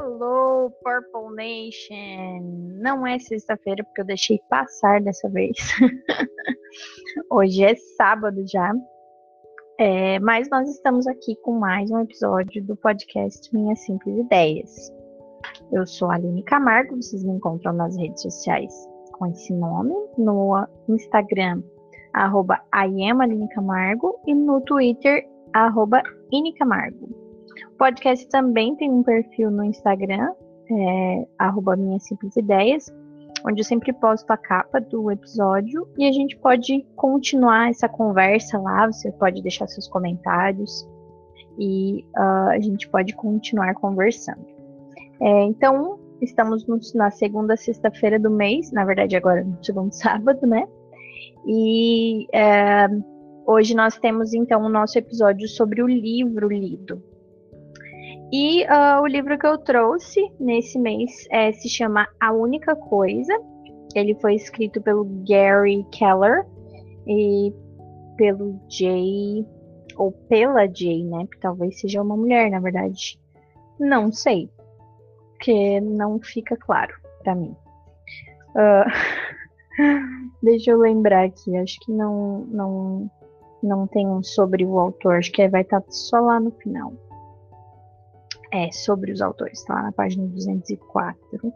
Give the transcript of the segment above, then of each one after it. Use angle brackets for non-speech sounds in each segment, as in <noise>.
Hello, Purple Nation! Não é sexta-feira porque eu deixei passar dessa vez. <laughs> Hoje é sábado já. É, mas nós estamos aqui com mais um episódio do podcast Minhas Simples Ideias. Eu sou a Aline Camargo, vocês me encontram nas redes sociais com esse nome, no Instagram, arroba Camargo, e no Twitter, arroba Camargo. O podcast também tem um perfil no Instagram, é, arroba Minhas Simples Ideias, onde eu sempre posto a capa do episódio e a gente pode continuar essa conversa lá, você pode deixar seus comentários e uh, a gente pode continuar conversando. É, então, estamos no, na segunda sexta-feira do mês, na verdade agora no segundo <laughs> sábado, né? E é, hoje nós temos então o nosso episódio sobre o livro lido. E uh, o livro que eu trouxe nesse mês é, se chama A Única Coisa. Ele foi escrito pelo Gary Keller e pelo Jay, ou pela Jay, né? Que talvez seja uma mulher, na verdade. Não sei. Porque não fica claro para mim. Uh, <laughs> deixa eu lembrar aqui. Acho que não, não, não tem um sobre o autor. Acho que vai estar só lá no final é sobre os autores, tá lá na página 204.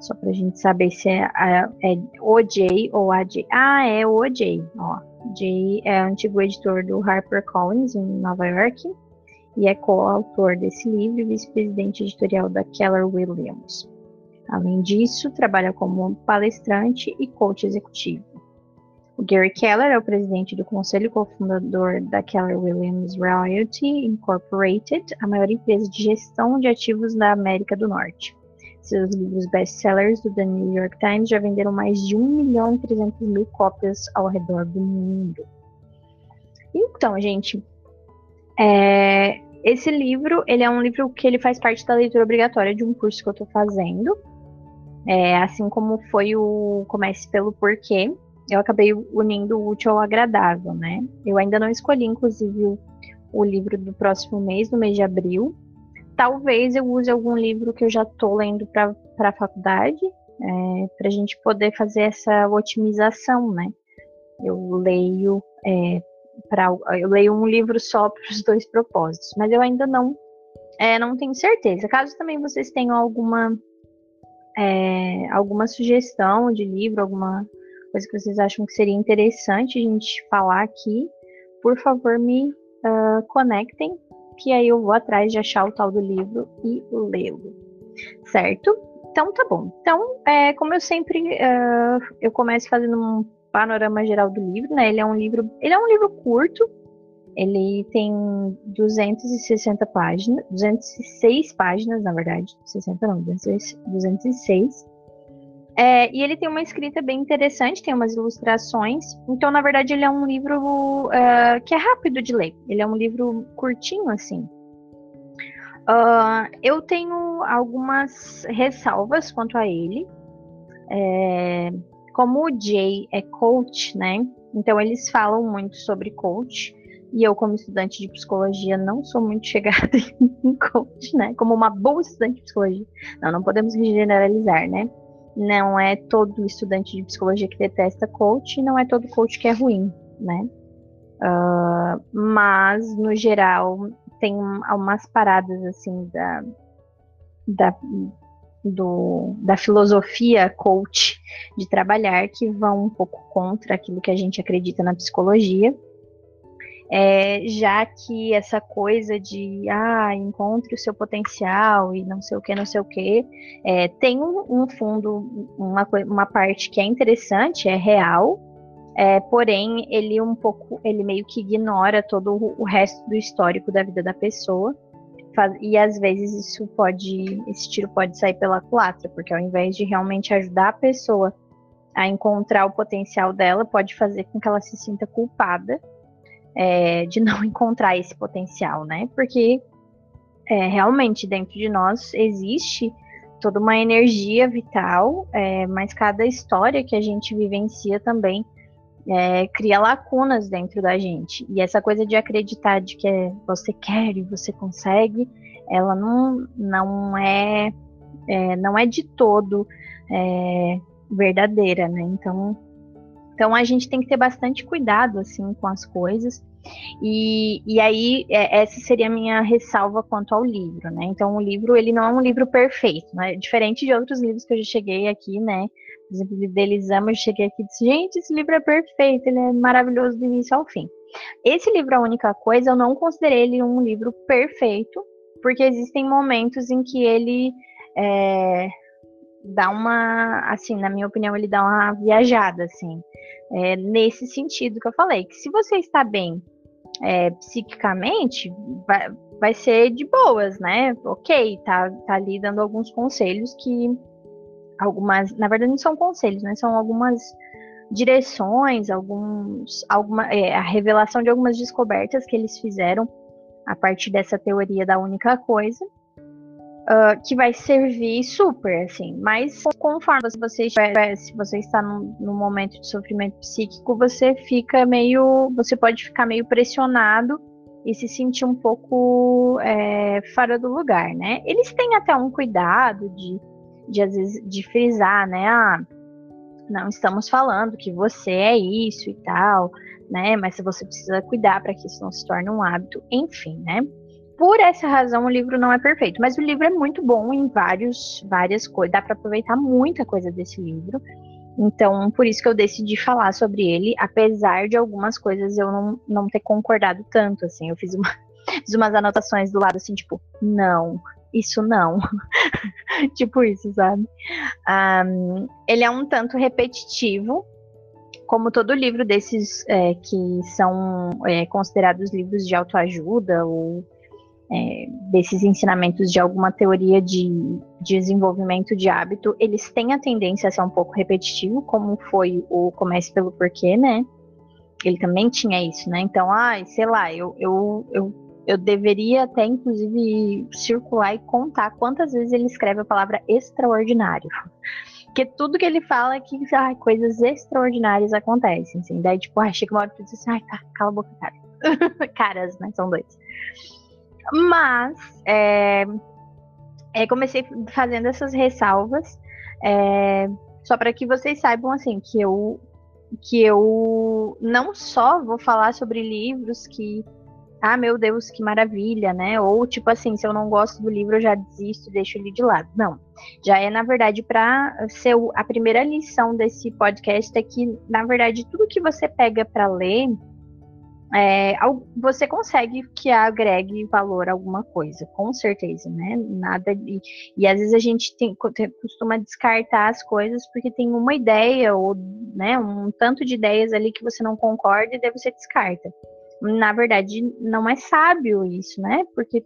Só pra gente saber se é, é, é ou a Jay. Ah, é o Jay, ó. Jay é antigo editor do HarperCollins em Nova York e é coautor desse livro e vice-presidente editorial da Keller Williams. Além disso, trabalha como palestrante e coach executivo. O Gary Keller é o presidente do conselho e cofundador da Keller Williams Realty Incorporated, a maior empresa de gestão de ativos da América do Norte. Seus livros best-sellers do The New York Times já venderam mais de 1 milhão e 300 mil cópias ao redor do mundo. Então, gente, é, esse livro, ele é um livro que ele faz parte da leitura obrigatória de um curso que eu estou fazendo, é, assim como foi o Comece pelo Porquê, eu acabei unindo o útil ao agradável, né? Eu ainda não escolhi, inclusive, o, livro do próximo mês, do mês de abril. Talvez eu use algum livro que eu já estou lendo para a faculdade, é, para a gente poder fazer essa otimização, né? Eu leio é, para eu leio um livro só para os dois propósitos, mas eu ainda não é, não tenho certeza. Caso também vocês tenham alguma é, alguma sugestão de livro, alguma coisa que vocês acham que seria interessante a gente falar aqui, por favor me uh, conectem, que aí eu vou atrás de achar o tal do livro e lê-lo, certo? Então tá bom. Então, é, como eu sempre uh, eu começo fazendo um panorama geral do livro, né? Ele é um livro, ele é um livro curto. Ele tem 260 páginas, 206 páginas, na verdade, 60 não, 206. É, e ele tem uma escrita bem interessante, tem umas ilustrações. Então, na verdade, ele é um livro uh, que é rápido de ler. Ele é um livro curtinho, assim. Uh, eu tenho algumas ressalvas quanto a ele. É, como o Jay é coach, né? Então, eles falam muito sobre coach. E eu, como estudante de psicologia, não sou muito <laughs> chegada em coach, né? Como uma boa estudante de psicologia. Não, não podemos generalizar, né? Não é todo estudante de psicologia que detesta coach, não é todo coach que é ruim, né? Uh, mas, no geral, tem umas paradas, assim, da, da, do, da filosofia coach de trabalhar que vão um pouco contra aquilo que a gente acredita na psicologia é, já que essa coisa de ah, encontre o seu potencial e não sei o que, não sei o que, é, tem um, um, fundo, uma, uma parte que é interessante, é real, é, porém ele um pouco, ele meio que ignora todo o, resto do histórico da vida da pessoa. E às vezes isso pode, esse tiro pode sair pela culatra, porque ao invés de realmente ajudar a pessoa a encontrar o potencial dela, pode fazer com que ela se sinta culpada é, de não <laughs> encontrar esse potencial, né? Porque é, realmente dentro de nós existe toda uma energia vital, é, mas cada história que a gente vivencia também é, cria lacunas dentro da gente. E essa coisa de acreditar de que você quer e você consegue ela não, não é, é não é de todo é, verdadeira, né? Então, então a gente tem que ter bastante cuidado assim com as coisas. E, e aí é, essa seria a minha ressalva quanto ao livro, né? Então o livro ele não é um livro perfeito, né? Diferente de outros livros que eu já cheguei aqui, né? Por exemplo, o Idealizamos, eu cheguei aqui e disse, gente, esse livro é perfeito, ele é maravilhoso do início ao fim. Esse livro, a única coisa, eu não considerei ele um livro perfeito, porque existem momentos em que ele é, dá uma, assim, na minha opinião, ele dá uma viajada, assim, é, nesse sentido que eu falei, que se você está bem é, psiquicamente, vai, vai ser de boas, né? Ok, tá, tá ali dando alguns conselhos que algumas, na verdade não são conselhos, né? São algumas direções, alguns, alguma, é, a revelação de algumas descobertas que eles fizeram a partir dessa teoria da única coisa uh, que vai servir super, assim. Mas conforme você estiver, se você está num, num, momento de sofrimento psíquico, você fica meio, você pode ficar meio pressionado e se sentir um pouco é, fora do lugar, né? Eles têm até um cuidado de, de às vezes, de frisar, né? Ah, não estamos falando que você é isso e tal, né? Mas você precisa cuidar para que isso não se torne um hábito, enfim, né? Por essa razão o livro não é perfeito, mas o livro é muito bom em vários, várias coisas, dá para aproveitar muita coisa desse livro. Então, por isso que eu decidi falar sobre ele, apesar de algumas coisas eu não, não ter concordado tanto, assim, eu fiz, uma, <laughs> fiz umas anotações do lado, assim, tipo, não, isso não. <laughs> tipo isso, sabe? Um, ele é um tanto repetitivo, como todo livro desses é, que são é, considerados livros de autoajuda ou é, desses ensinamentos de alguma teoria de, desenvolvimento de hábito, eles têm a tendência a ser um pouco repetitivo, como foi o Comece pelo Porquê, né? Ele também tinha isso, né? Então, ai, sei lá, eu, eu, eu, eu deveria até, inclusive, circular e contar quantas vezes ele escreve a palavra extraordinário. Porque tudo que ele fala é que coisas extraordinárias acontecem, assim. Daí, tipo, ai, chega uma hora que diz assim, ai, tá, cala a boca, cara. <laughs> Caras, né? São dois. Mas é, é, comecei fazendo essas ressalvas é, só para que vocês saibam assim que eu que eu não só vou falar sobre livros que ah meu Deus que maravilha né? Ou tipo assim se eu não gosto do livro eu já desisto e deixo ele de lado. Não. Já é na verdade para ser a primeira lição desse podcast é que na verdade tudo que você pega para ler é, você consegue que agregue valor a alguma coisa, com certeza, né? Nada de, e às vezes a gente tem, costuma descartar as coisas porque tem uma ideia ou né, um tanto de ideias ali que você não concorda e daí você descarta. Na verdade, não é sábio isso, né? Porque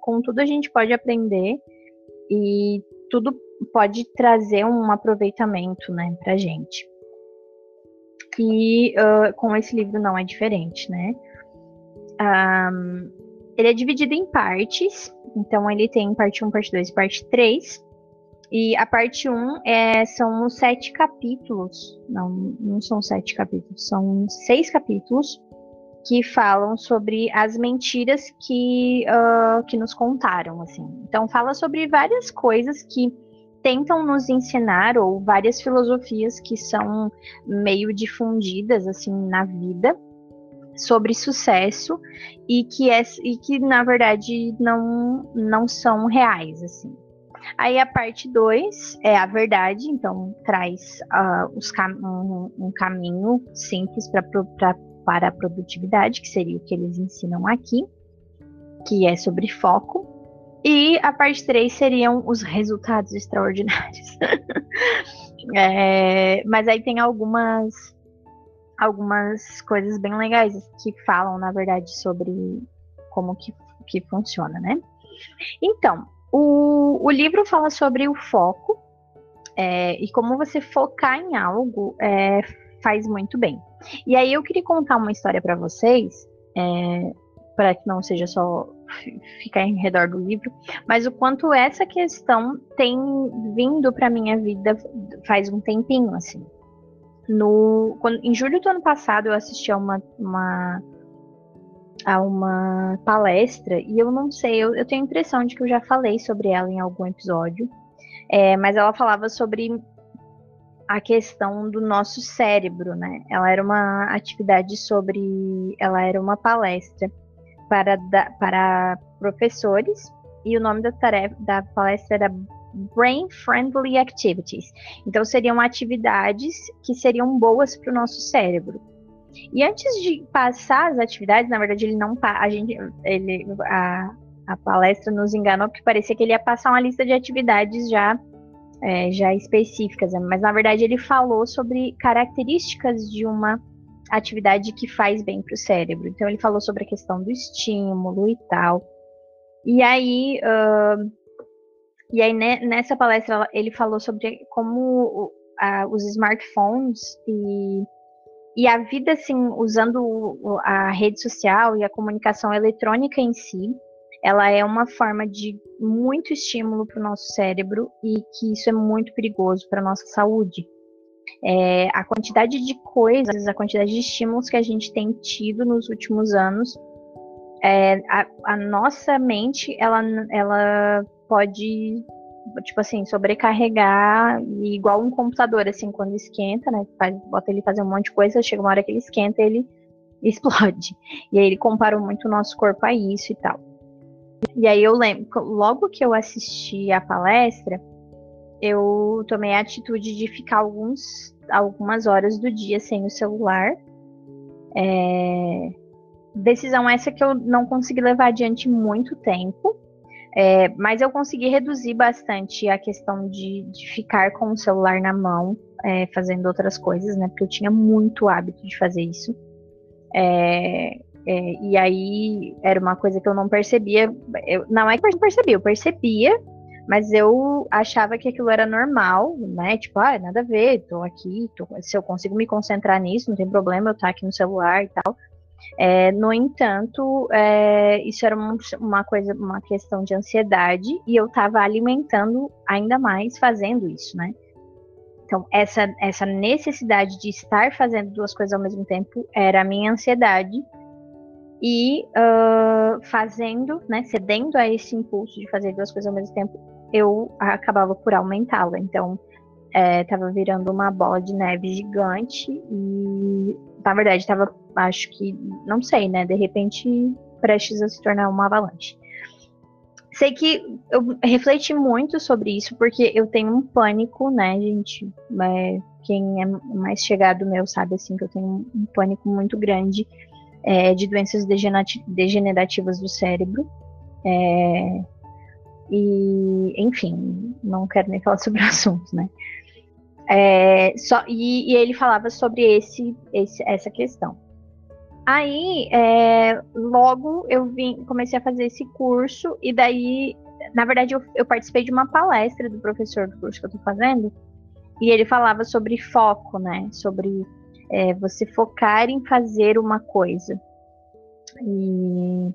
com tudo a gente pode aprender e tudo pode trazer um aproveitamento, né, pra gente. E uh, com esse livro não é diferente, né? Um, ele é dividido em partes, então ele tem parte 1, parte 2 e parte 3. E a parte 1 é, são sete capítulos, não, não são sete capítulos, são seis capítulos que falam sobre as mentiras que, uh, que nos contaram, assim. Então fala sobre várias coisas que tentam nos ensinar ou várias filosofias que são meio difundidas assim na vida sobre sucesso e que é e que na verdade não não são reais assim. Aí a parte 2 é a verdade, então traz uh, cam um, um, caminho simples pra, pra, para a produtividade, que seria o que eles ensinam aqui, que é sobre foco. E a parte 3 seriam os resultados extraordinários. <laughs> é, mas aí tem algumas algumas coisas bem legais que falam, na verdade, sobre como que, que funciona, né? Então, o, o livro fala sobre o foco é, e como você focar em algo é, faz muito bem. E aí eu queria contar uma história para vocês, é, para que não seja só ficar em redor do livro, mas o quanto essa questão tem vindo para minha vida faz um tempinho, assim. No, quando, em julho do ano passado, eu assisti a uma, uma, a uma palestra, e eu não sei, eu, eu, tenho a impressão de que eu já falei sobre ela em algum episódio, é, mas ela falava sobre a questão do nosso cérebro, né? Ela era uma atividade sobre. Ela era uma palestra para, da, para professores, e o nome da tarefa da palestra era Brain Friendly Activities. Então, seriam atividades que seriam boas para o nosso cérebro. E antes de passar as atividades, na verdade, ele não a gente, ele, a, a palestra nos enganou porque parecia que ele ia passar uma lista de atividades já é, já específicas, né? mas na verdade ele falou sobre características de uma atividade que faz bem para o cérebro. Então ele falou sobre a questão do estímulo e tal. E aí, uh, e aí né, nessa palestra ele falou sobre como uh, os smartphones e, e a vida assim usando a rede social e a comunicação eletrônica em si ela é uma forma de muito estímulo para o nosso cérebro e que isso é muito perigoso para a nossa saúde. É, a quantidade de coisas, a quantidade de estímulos que a gente tem tido nos últimos anos, é, a, a, nossa mente, ela, ela pode, tipo assim, sobrecarregar, igual um computador, assim, quando esquenta, né, faz, bota ele fazer um monte de coisa, chega uma hora que ele esquenta, ele <laughs> explode. E aí ele comparou muito o nosso corpo a isso e tal. E aí eu lembro, logo que eu assisti a palestra, eu tomei a atitude de ficar alguns, algumas horas do dia sem o celular. É... Decisão essa que eu não consegui levar adiante muito tempo, é, mas eu consegui reduzir bastante a questão de, de ficar com o celular na mão, é, fazendo outras coisas, né? Porque eu tinha muito hábito de fazer isso. É, é, e aí era uma coisa que eu não percebia. Eu, não é que eu não percebia, eu percebia, mas eu achava que aquilo era normal, né? Tipo, ah, nada a ver, tô aqui, tô, se eu consigo me concentrar nisso, não tem problema eu estar aqui no celular e tal. É, no entanto, é, isso era uma, uma, coisa, uma questão de ansiedade, e eu estava alimentando ainda mais fazendo isso, né? Então, essa, essa necessidade de estar fazendo duas coisas ao mesmo tempo era a minha ansiedade, e uh, fazendo, né, cedendo a esse impulso de fazer duas coisas ao mesmo tempo, eu acabava por aumentá-la. Então, é, virando uma bola de neve gigante e, na verdade, estava, acho que, não sei, né, de repente prestes a se tornar uma avalanche. Sei que eu refleti muito sobre isso porque eu tenho um pânico, né, gente? É, quem é mais chegado meu sabe assim que eu tenho um pânico muito grande é, de doenças degenerativas do cérebro. É, e, enfim, não quero nem falar <laughs> sobre o assunto, né? É, só, e, e, ele falava sobre esse, esse essa questão. Aí, é, logo eu vim, comecei a fazer esse curso, e daí, na verdade, eu, eu participei de uma palestra do professor do curso que eu tô fazendo, e ele falava sobre foco, né? Sobre é você focar em fazer uma coisa. E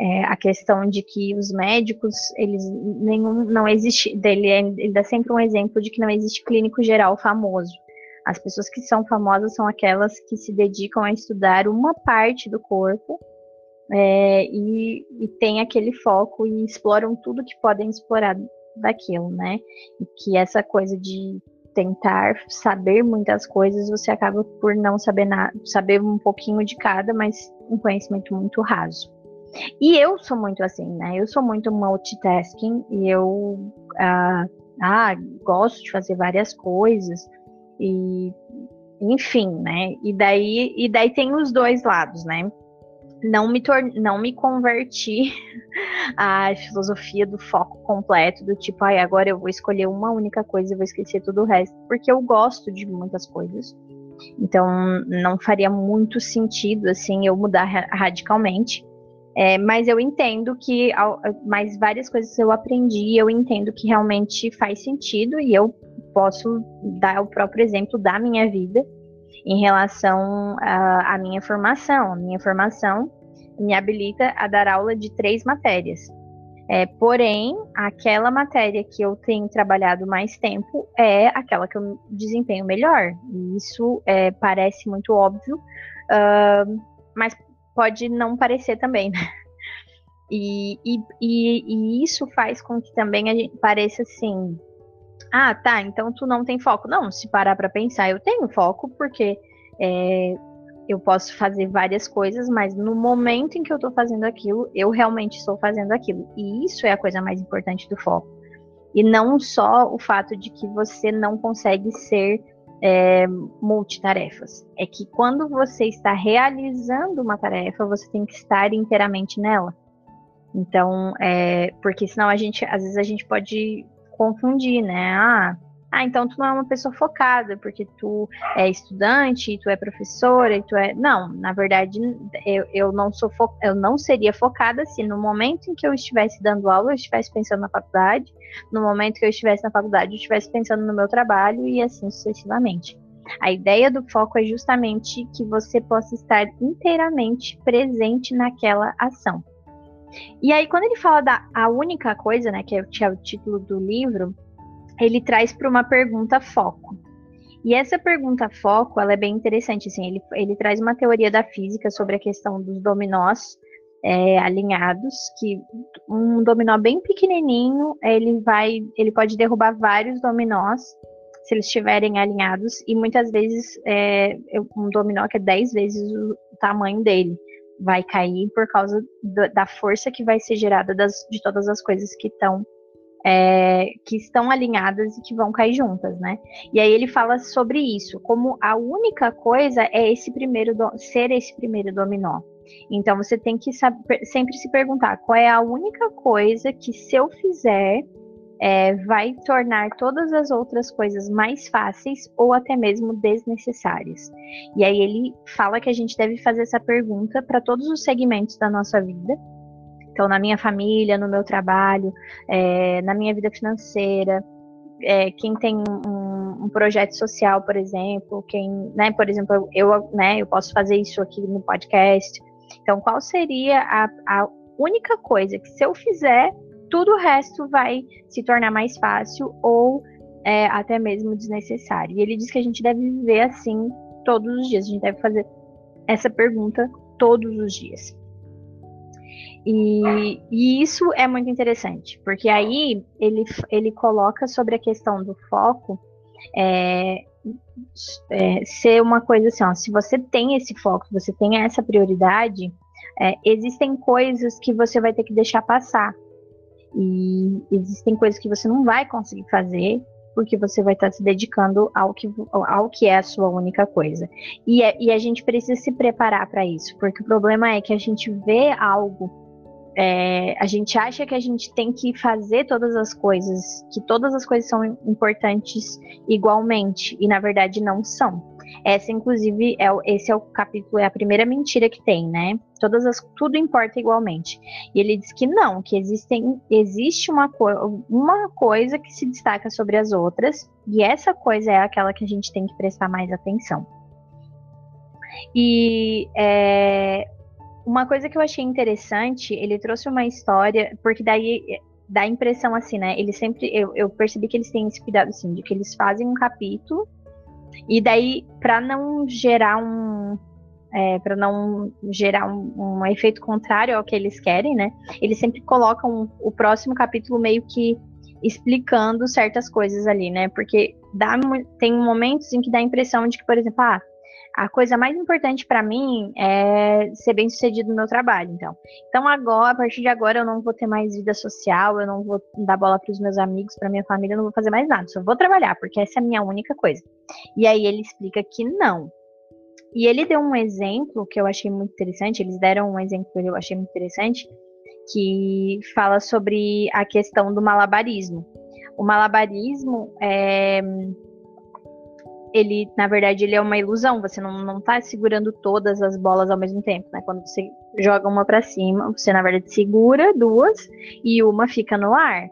é, a questão de que os médicos, eles nenhum, não existe, dele ele dá sempre um exemplo de que não existe clínico geral famoso. As pessoas que são famosas são aquelas que se dedicam a estudar uma parte do corpo é, e, e tem aquele foco e exploram tudo que podem explorar daquilo, né? E que essa coisa de tentar saber muitas coisas, você acaba por não saber nada, saber um pouquinho de cada, mas um conhecimento muito raso. E eu sou muito assim, né? Eu sou muito multitasking e eu ah, ah, gosto de fazer várias coisas e enfim, né? E daí e daí tem os dois lados, né? Não me, não me converti <laughs> à filosofia do foco completo, do tipo, ai, agora eu vou escolher uma única coisa e vou esquecer tudo o resto, porque eu gosto de muitas coisas. Então, não faria muito sentido, assim, eu mudar radicalmente. É, mas eu entendo que mais várias coisas eu aprendi, eu entendo que realmente faz sentido e eu posso dar o próprio exemplo da minha vida em relação à minha formação. A minha formação me habilita a dar aula de três matérias. É, porém, aquela matéria que eu tenho trabalhado mais tempo é aquela que eu desempenho melhor. E isso é, parece muito óbvio, uh, mas pode não parecer também, né? E, e, e, e, isso faz com que também a gente pareça assim, ah, tá, então tu não tem foco. Não, se parar para pensar, eu tenho foco porque é, eu posso fazer várias coisas, mas no momento em que eu tô fazendo aquilo, eu realmente estou fazendo aquilo. E isso é a coisa mais importante do foco. E não só o fato de que você não consegue ser é, multitarefas. É que quando você está realizando uma tarefa, você tem que estar inteiramente nela. Então, é, porque senão a gente, às vezes a gente pode confundir, né? Ah, ah, então tu não é uma pessoa focada, porque tu é estudante, tu é professora, e tu é. Não, na verdade, eu, eu não sou fo... eu não seria focada se no momento em que eu estivesse dando aula, eu estivesse pensando na faculdade, no momento que eu estivesse na faculdade, eu estivesse pensando no meu trabalho e assim sucessivamente. A ideia do foco é justamente que você possa estar inteiramente presente naquela ação. E aí, quando ele fala da a única coisa, né, que é, que é o título do livro, ele traz para uma pergunta foco. E essa pergunta foco, ela é bem interessante, assim, ele, ele traz uma teoria da física sobre a questão dos dominós é, alinhados, que um dominó bem pequenininho, ele vai, ele pode derrubar vários dominós se eles estiverem alinhados, e muitas vezes é, um dominó que é 10 vezes o tamanho dele vai cair por causa do, da força que vai ser gerada das, de todas as coisas que estão é, que estão alinhadas e que vão cair juntas, né? E aí ele fala sobre isso, como a única coisa é esse primeiro do, ser esse primeiro dominó. Então você tem que saber, sempre se perguntar qual é a única coisa que se eu fizer é, vai tornar todas as outras coisas mais fáceis ou até mesmo desnecessárias. E aí ele fala que a gente deve fazer essa pergunta para todos os segmentos da nossa vida. Então, na minha família, no meu trabalho, é, na minha vida financeira, é, quem tem um, um, projeto social, por exemplo, quem, né, por exemplo, eu, né, eu posso fazer isso aqui no podcast. Então, qual seria a, a única coisa que se eu fizer tudo o resto vai se tornar mais fácil ou é, até mesmo desnecessário. E ele diz que a gente deve viver assim todos os dias, a gente deve fazer essa pergunta todos os dias. E, e, isso é muito interessante, porque aí ele, ele coloca sobre a questão do foco é, é, ser uma coisa assim, ó, se você tem esse foco, você tem essa prioridade, é, existem coisas que você vai ter que deixar passar. E existem coisas que você não vai conseguir fazer porque você vai estar se dedicando ao que, ao que é a sua única coisa. E, é, e a gente precisa se preparar para isso, porque o problema é que a gente vê algo, é, a gente acha que a gente tem que fazer todas as coisas, que todas as coisas são importantes igualmente, e na verdade não são. Essa, inclusive, é esse é o capítulo, é a primeira mentira que tem, né? Todas as, tudo importa igualmente. E ele diz que não, que existem, existe uma, uma coisa que se destaca sobre as outras, e essa coisa é aquela que a gente tem que prestar mais atenção. E é, uma coisa que eu achei interessante, ele trouxe uma história, porque daí dá a impressão assim, né? Ele sempre, eu, eu percebi que eles têm esse cuidado assim, de que eles fazem um capítulo e daí, para não gerar um. É, para não gerar um, um, efeito contrário ao que eles querem, né? Eles sempre colocam o próximo capítulo meio que explicando certas coisas ali, né? Porque dá, tem momentos em que dá a impressão de que, por exemplo, ah, a coisa mais importante para mim é ser bem sucedido no meu trabalho, então. Então agora, a partir de agora, eu não vou ter mais vida social, eu não vou dar bola para os meus amigos, para minha família, eu não vou fazer mais nada, só vou trabalhar, porque essa é a minha única coisa. E aí ele explica que não. E ele deu um exemplo que eu achei muito interessante, eles deram um exemplo que eu achei muito interessante, que fala sobre a questão do malabarismo. O malabarismo é ele, na verdade, ele é uma ilusão. Você não, não tá segurando todas as bolas ao mesmo tempo, né? Quando você joga uma para cima, você, na verdade, segura duas e uma fica no ar,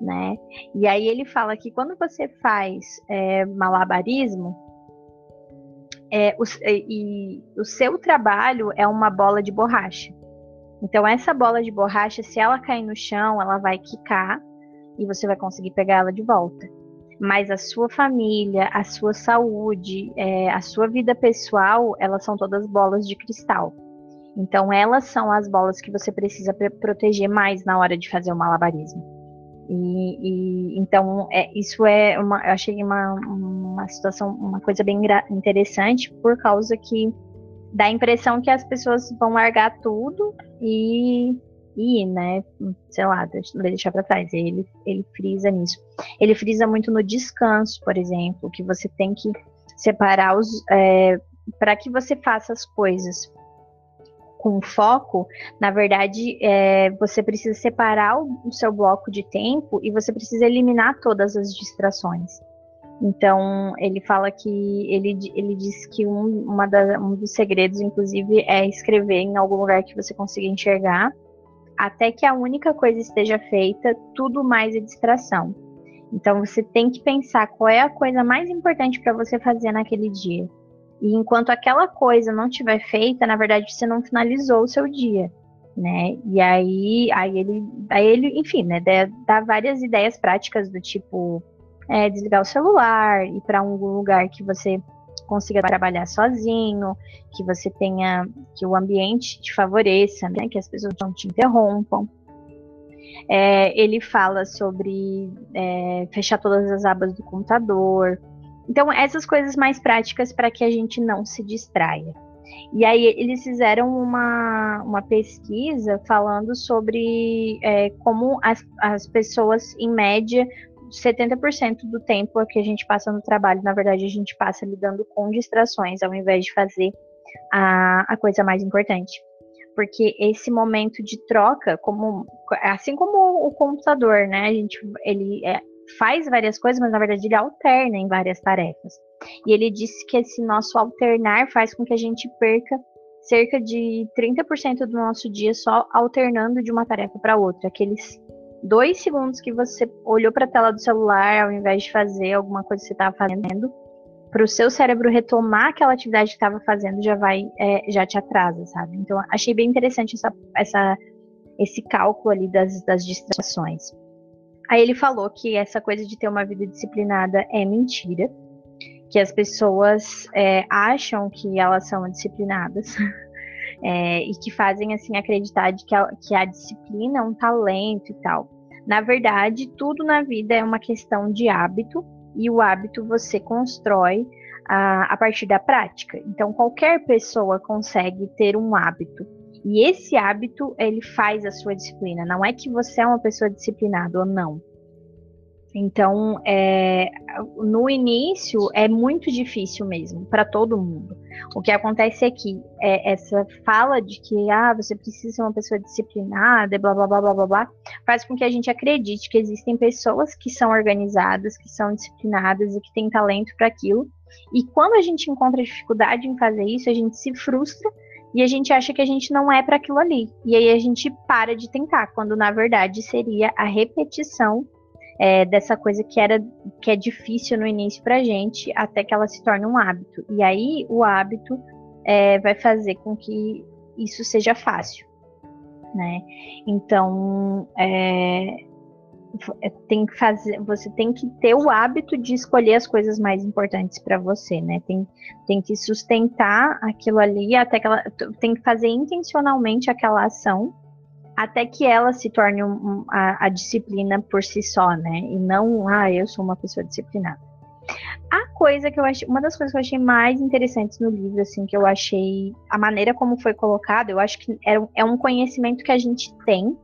né? E aí ele fala que quando você faz é, malabarismo, é, o, e o seu trabalho é uma bola de borracha. Então, essa bola de borracha, se ela cair no chão, ela vai quicar e você vai conseguir pegar ela de volta mas a sua família, a sua saúde, é, a sua vida pessoal, elas são todas bolas de cristal. Então, elas são as bolas que você precisa proteger mais na hora de fazer o malabarismo. E, e então, é, isso é uma, eu achei uma, uma situação, uma coisa bem interessante, por causa que dá a impressão que as pessoas vão largar tudo e ir, né? Sei lá, deixar para trás. Ele, ele frisa nisso. Ele frisa muito no descanso, por exemplo, que você tem que separar os. É, para que você faça as coisas com foco, na verdade, é, você precisa separar o, o, seu bloco de tempo e você precisa eliminar todas as distrações. Então, ele fala que ele, ele diz que um, uma da, um dos segredos, inclusive, é escrever em algum lugar que você consiga enxergar, até que a única coisa esteja feita, tudo mais é distração. Então, você tem que pensar qual é a coisa mais importante para você fazer naquele dia. E enquanto aquela coisa não tiver feita, na verdade, você não finalizou o seu dia né? E aí, aí ele, aí ele, enfim, né, dá várias ideias práticas do tipo é, desligar o celular, ir para um lugar que você consiga trabalhar sozinho, que você tenha, que o ambiente te favoreça, né, que as pessoas não te interrompam. É, ele fala sobre é, fechar todas as abas do computador. Então, essas coisas mais práticas para que a gente não se distraia. E aí, eles fizeram uma, uma pesquisa falando sobre é, como as, as pessoas, em média, 70% do tempo que a gente passa no trabalho, na verdade, a gente passa lidando com distrações, ao invés de fazer a, a coisa mais importante. Porque esse momento de troca, como assim como o computador, né? A gente ele é, faz várias coisas, mas na verdade ele alterna em várias tarefas. E ele disse que esse nosso alternar faz com que a gente perca cerca de 30% do nosso dia só alternando de uma tarefa para outra. Aqueles dois segundos que você olhou para a tela do celular, ao invés de fazer alguma coisa que você estava fazendo, para o seu cérebro retomar aquela atividade que estava fazendo, já vai, é, já te atrasa, sabe? Então, achei bem interessante essa, essa, esse cálculo ali das, das distrações. Aí ele falou que essa coisa de ter uma vida disciplinada é mentira, que as pessoas é, acham que elas são disciplinadas. <laughs> é, e que fazem assim acreditar de que a, que a disciplina é um talento e tal. Na verdade, tudo na vida é uma questão de hábito e o hábito você constrói a, a partir da prática. Então, qualquer pessoa consegue ter um hábito. E esse hábito, ele faz a sua disciplina. Não é que você é uma pessoa disciplinada ou não. Então, é, no início é muito difícil mesmo para todo mundo. O que acontece é que é, essa fala de que ah, você precisa ser uma pessoa disciplinada, blá blá blá blá blá blá, faz com que a gente acredite que existem pessoas que são organizadas, que são disciplinadas e que têm talento para aquilo. E quando a gente encontra dificuldade em fazer isso, a gente se frustra e a gente acha que a gente não é para aquilo ali. E aí a gente para de tentar, quando na verdade seria a repetição é, dessa coisa que era que é difícil no início para gente, até que ela se torne um hábito. E aí o hábito é, vai fazer com que isso seja fácil, né? Então é, é tem que fazer, você tem que ter o hábito de escolher as coisas mais importantes para você, né? Tem, tem que sustentar aquilo ali até que ela tem que fazer intencionalmente aquela ação até que ela se torne um, a, a, disciplina por si só, né? E não, ah, eu sou uma pessoa disciplinada. A coisa que eu achei, uma das coisas que eu achei mais interessantes no livro, assim, que eu achei a maneira como foi colocado, eu acho que é, é um conhecimento que a gente tem,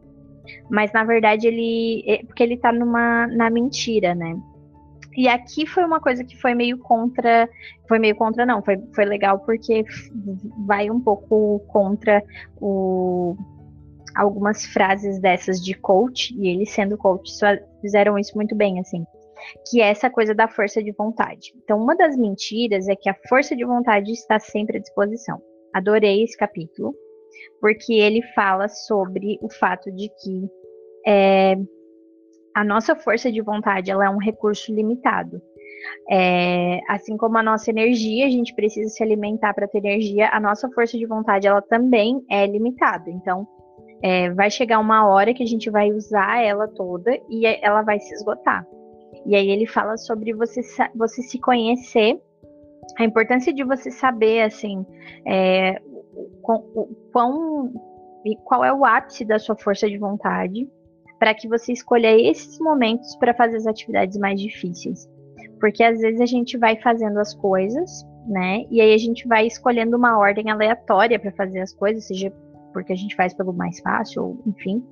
mas na verdade ele, é, porque ele tá numa, na mentira, né? E aqui foi uma coisa que foi meio contra, foi meio contra não, foi, foi legal porque vai um pouco contra o algumas frases dessas de coach, e eles sendo coach fizeram isso muito bem, assim, que é essa coisa da força de vontade. Então, uma das mentiras é que a força de vontade está sempre à disposição. Adorei esse capítulo, porque ele fala sobre o fato de que é, a nossa força de vontade ela é um recurso limitado. É, assim como a nossa energia, a gente precisa se alimentar para ter energia, a nossa força de vontade ela também é limitada. Então, é, vai chegar uma hora que a gente vai usar ela toda e ela vai se esgotar. E aí ele fala sobre você, você se conhecer, a importância de você saber, assim, é, quão, qual é o ápice da sua força de vontade, para que você escolha esses momentos para fazer as atividades mais difíceis. Porque às vezes a gente vai fazendo as coisas, né? E aí a gente vai escolhendo uma ordem aleatória para fazer as coisas, seja porque a gente faz pelo mais fácil, ou enfim.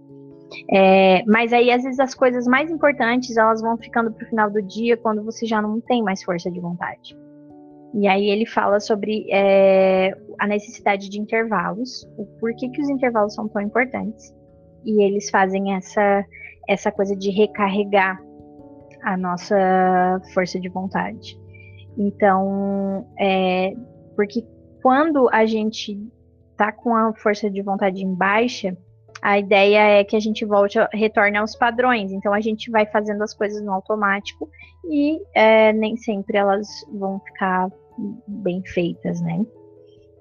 É, mas aí, às vezes, as coisas mais importantes elas vão ficando para o final do dia quando você já não tem mais força de vontade. E aí ele fala sobre é, a necessidade de intervalos, o porquê que os intervalos são tão importantes. E eles fazem essa, essa coisa de recarregar a nossa força de vontade. Então, é, porque quando a gente tá com a força de vontade em baixa, a ideia é que a gente volte, retorne aos padrões. Então a gente vai fazendo as coisas no automático e é, nem sempre elas vão ficar bem feitas, né?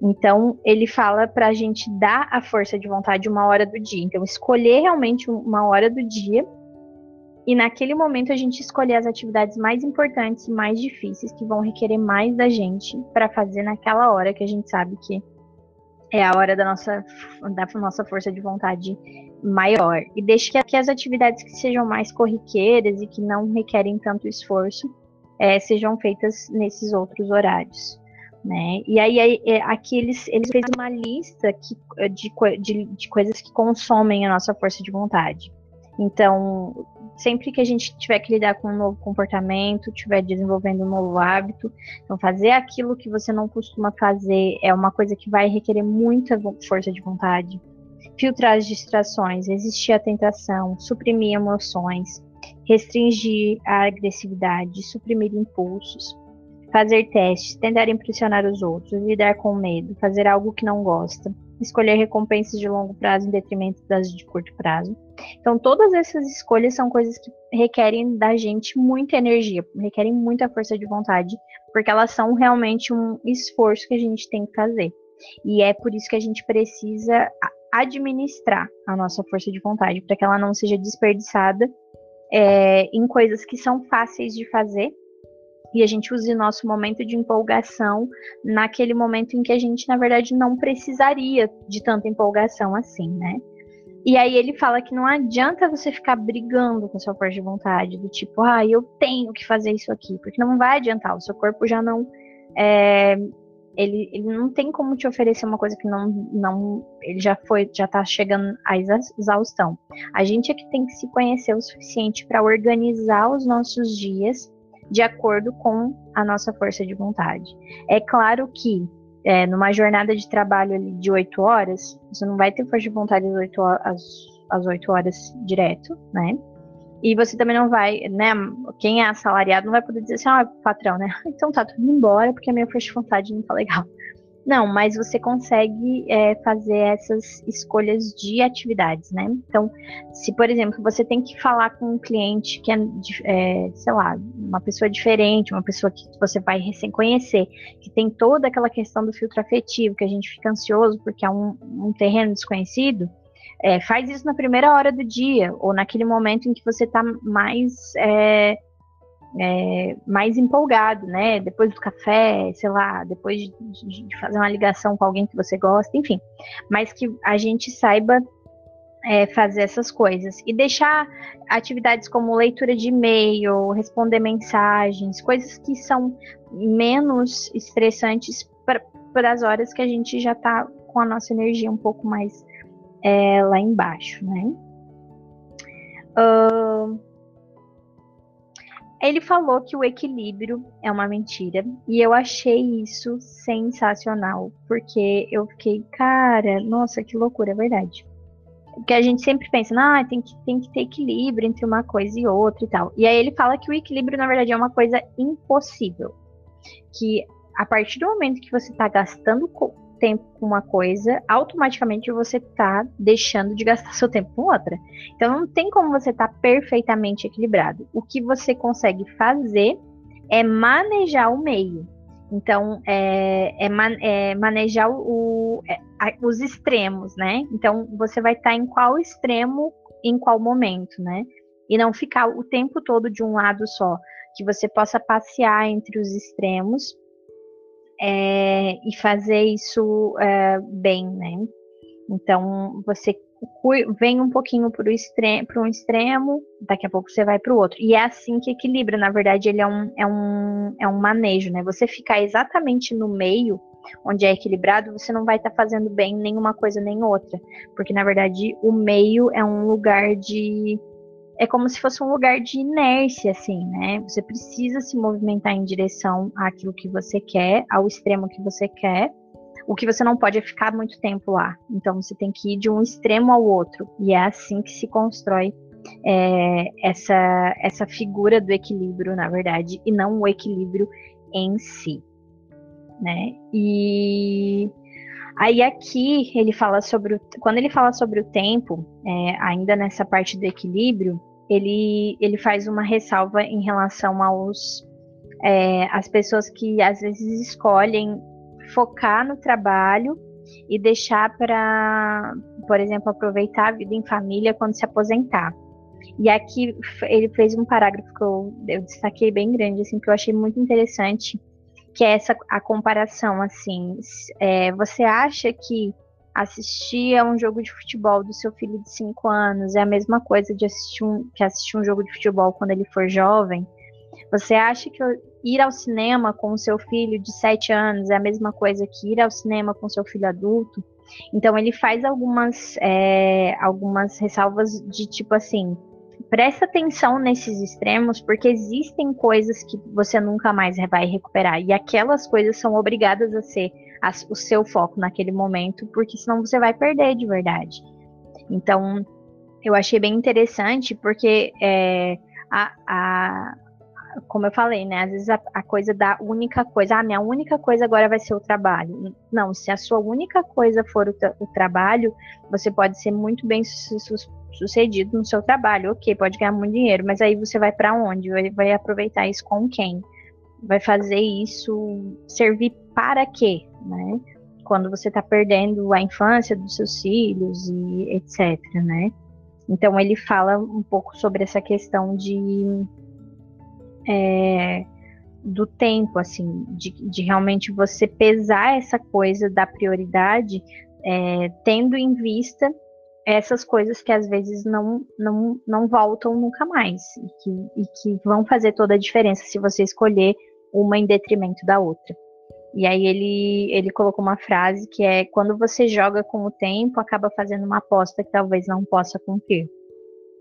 Então ele fala para a gente dar a força de vontade uma hora do dia. Então escolher realmente uma hora do dia e naquele momento a gente escolher as atividades mais importantes mais difíceis que vão requerer mais da gente para fazer naquela hora que a gente sabe que é a hora da nossa, da nossa força de vontade maior. E deixe que, que as atividades que sejam mais corriqueiras e que não requerem tanto esforço é, sejam feitas nesses outros horários. Né? E aí, é, aqui eles, eles fez uma lista que, de, de, de coisas que consomem a nossa força de vontade. Então, sempre que a gente tiver que lidar com um novo comportamento, estiver desenvolvendo um novo hábito, então fazer aquilo que você não costuma fazer é uma coisa que vai requerer muita força de vontade. Filtrar as distrações, resistir à tentação, suprimir emoções, restringir a agressividade, suprimir impulsos, fazer testes, tentar impressionar os outros, lidar com medo, fazer algo que não gosta, escolher recompensas de longo prazo em detrimento das de curto prazo. Então, todas essas escolhas são coisas que requerem da gente muita energia, requerem muita força de vontade, porque elas são realmente um esforço que a gente tem que fazer. E é por isso que a gente precisa administrar a nossa força de vontade, para que ela não seja desperdiçada é, em coisas que são fáceis de fazer e a gente use nosso momento de empolgação naquele momento em que a gente, na verdade, não precisaria de tanta empolgação assim, né? E aí ele fala que não adianta você ficar brigando com sua força de vontade, do tipo, ah, eu tenho que fazer isso aqui, porque não vai adiantar, o seu corpo já não. É, ele, ele não tem como te oferecer uma coisa que não, não ele já foi, já tá chegando à exaustão. A gente é que tem que se conhecer o suficiente para organizar os nossos dias de acordo com a nossa força de vontade. É claro que é, numa jornada de trabalho ali de oito horas, você não vai ter força de vontade às oito horas, às 8 horas direto, né? E você também não vai, né? Quem é assalariado não vai poder dizer assim, ah, patrão, né? <laughs> Então tá, tudo embora porque a minha força de vontade não tá legal. Não, mas você consegue é, fazer essas escolhas de atividades, né? Então, se, por exemplo, você tem que falar com um cliente que é, é sei lá, uma pessoa diferente, uma pessoa que você vai recém conhecer, que tem toda aquela questão do filtro afetivo, que a gente fica ansioso porque é um, um terreno desconhecido, é, faz isso na primeira hora do dia, ou naquele momento em que você está mais. É, mais empolgado, né? Depois do café, sei lá, depois de, de, de, fazer uma ligação com alguém que você gosta, enfim. Mas que a gente saiba é, fazer essas coisas e deixar atividades como leitura de e-mail, responder mensagens, coisas que são menos estressantes para as horas que a gente já está com a nossa energia um pouco mais é, lá embaixo, né? Uh, ele falou que o equilíbrio é uma mentira e eu achei isso sensacional, porque eu fiquei, cara, nossa, que loucura, é verdade. Porque a gente sempre pensa, ah, tem que, tem que ter equilíbrio entre uma coisa e outra e tal. E aí ele fala que o equilíbrio, na verdade, é uma coisa impossível. Que a partir do momento que você está gastando tempo com uma coisa, automaticamente você está deixando de gastar seu tempo com outra. Então não tem como você estar tá perfeitamente equilibrado. O que você consegue fazer é manejar o meio. Então, é, é, man, é manejar o, é, os extremos, né? Então, você vai estar tá em qual extremo, em qual momento, né? E não ficar o tempo todo de um lado só. Que você possa passear entre os extremos é, e fazer isso é, bem, né? Então você vem um pouquinho para extre um extremo, daqui a pouco você vai para o outro. E é assim que equilibra, na verdade, ele é um, é, um, é um manejo, né? Você ficar exatamente no meio, onde é equilibrado, você não vai estar tá fazendo bem nenhuma coisa nem outra. Porque, na verdade, o meio é um lugar de. É como se fosse um lugar de inércia, assim, né? Você precisa se movimentar em direção àquilo que você quer, ao extremo que você quer o que você não pode é ficar muito tempo lá. Então você tem que ir de um extremo ao outro. E é assim que se constrói é, essa, essa figura do equilíbrio, na verdade, e não o equilíbrio em si. Né? E aí aqui ele fala sobre o, quando ele fala sobre o tempo, é, ainda nessa parte do equilíbrio, ele, ele faz uma ressalva em relação aos é, as pessoas que às vezes escolhem focar no trabalho e deixar para, por exemplo, aproveitar a vida em família quando se aposentar. E aqui ele fez um parágrafo que eu, eu destaquei bem grande, assim, que eu achei muito interessante, que é essa a comparação, assim, é, você acha que assistir a um jogo de futebol do seu filho de 5 anos é a mesma coisa de assistir um, que assistir um jogo de futebol quando ele for jovem? Você acha que ir ao cinema com o seu filho de 7 anos é a mesma coisa que ir ao cinema com seu filho adulto? Então ele faz algumas, é, algumas ressalvas de tipo assim, presta atenção nesses extremos, porque existem coisas que você nunca mais vai recuperar. E aquelas coisas são obrigadas a ser o seu foco naquele momento, porque senão você vai perder de verdade. Então, eu achei bem interessante, porque é, a, a, como eu falei, né? Às vezes a, a, coisa da única coisa, ah, minha única coisa agora vai ser o trabalho. Não, se a sua única coisa for o, o trabalho, você pode ser muito bem su su sucedido no seu trabalho, ok, pode ganhar muito dinheiro, mas aí você vai para onde? Vai, vai aproveitar isso com quem? Vai fazer isso servir para quê, né? Quando você está perdendo a infância dos seus filhos e etc, né? Então ele fala um pouco sobre essa questão de é, do tempo, assim, de, de, realmente você pesar essa coisa da prioridade, é, tendo em vista essas coisas que às vezes não, não, não voltam nunca mais e que, e que vão fazer toda a diferença se você escolher uma em detrimento da outra. E aí ele, ele colocou uma frase que é quando você joga com o tempo, acaba fazendo uma aposta que talvez não possa cumprir.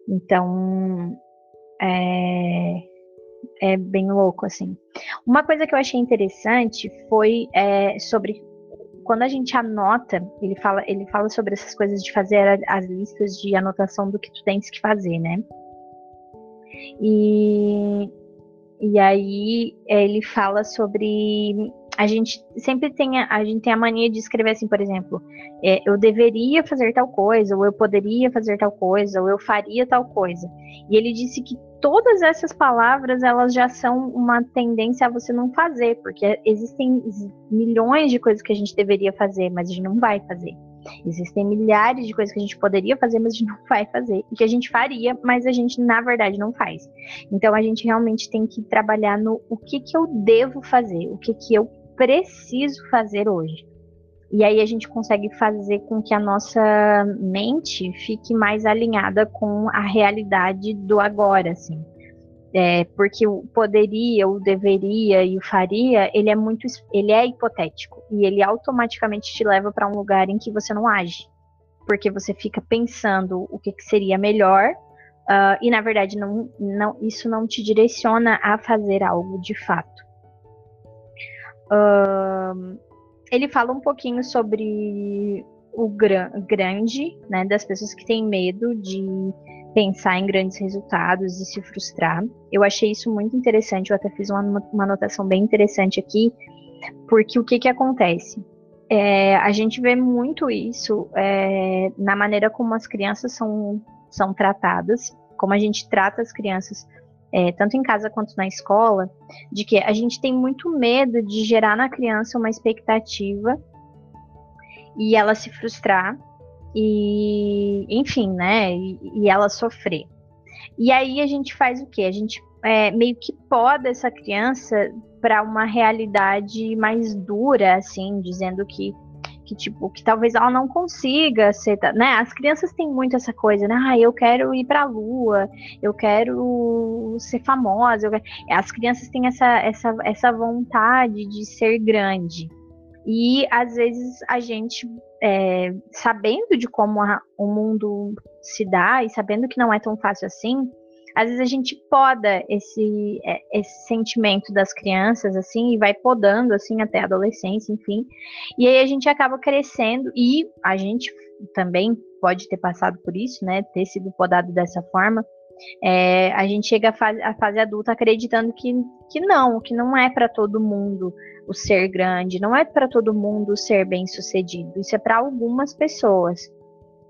Então, é, é bem louco, assim. Uma coisa que eu achei interessante foi é, sobre quando a gente anota, ele fala, ele fala sobre essas coisas de fazer as listas de anotação do que tu tens que fazer, né? E, e aí ele fala sobre a gente sempre tem a, a, gente tem a mania de escrever assim, por exemplo, é, eu deveria fazer tal coisa, ou eu poderia fazer tal coisa, ou eu faria tal coisa. E ele disse que todas essas palavras elas já são uma tendência a você não fazer, porque existem milhões de coisas que a gente deveria fazer, mas a gente não vai fazer. Existem milhares de coisas que a gente poderia fazer, mas a gente não <laughs> vai fazer. E que a gente faria, mas a gente, na verdade, não faz. Então a gente realmente tem que trabalhar no o que, que eu devo fazer, o que, que eu preciso fazer hoje. E aí a gente consegue fazer com que a nossa mente fique mais alinhada com a realidade do agora, assim. É, porque o poderia, o deveria e o faria, ele é muito, ele é hipotético e ele automaticamente te leva para um lugar em que você não age, porque você fica pensando o que, que seria melhor uh, e na verdade não, não, isso não te direciona a fazer algo de fato. Ele fala um pouquinho sobre o gran grande, né, das pessoas que têm medo de pensar em grandes resultados e se frustrar. Eu achei isso muito interessante, eu até fiz uma, uma anotação bem interessante aqui, porque o que que acontece? É, a gente vê muito isso é, na maneira como as crianças são, são tratadas, como a gente trata as crianças é, tanto em casa quanto na escola, de que a gente tem muito medo de gerar na criança uma expectativa e ela se frustrar e, enfim, né, e, e ela sofrer. E aí a gente faz o quê? A gente é, meio que poda essa criança para uma realidade mais dura, assim, dizendo que que tipo que talvez ela não consiga ser, né? As crianças têm muito essa coisa, né? Ah, eu quero ir para a lua, eu quero ser famosa. Quero... As crianças têm essa, essa, essa vontade de ser grande. E às vezes a gente, é, sabendo de como a, o mundo se dá e sabendo que não é tão fácil assim, às vezes a gente poda esse, é, esse sentimento das crianças, assim, e vai podando, assim, até a adolescência, enfim. E aí a gente acaba crescendo, e a gente também pode ter passado por isso, né, ter sido podado dessa forma. É, a gente chega à fase, à fase adulta acreditando que, que não, que não é para todo mundo o ser grande, não é para todo mundo ser bem sucedido, isso é para algumas pessoas.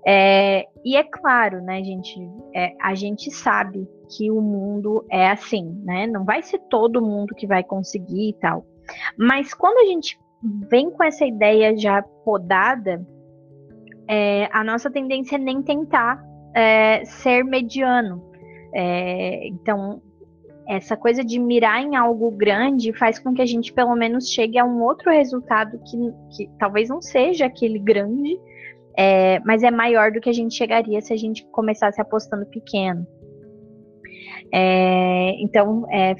É, e é claro, né, gente, é, a gente sabe que o mundo é assim, né? Não vai ser todo mundo que vai conseguir e tal. Mas quando a gente vem com essa ideia já podada, é, a nossa tendência é nem tentar é, ser mediano. É, então, essa coisa de mirar em algo grande faz com que a gente pelo menos chegue a um outro resultado que, que talvez não seja aquele grande, é, mas é maior do que a gente chegaria se a gente começasse apostando pequeno. É, então, é,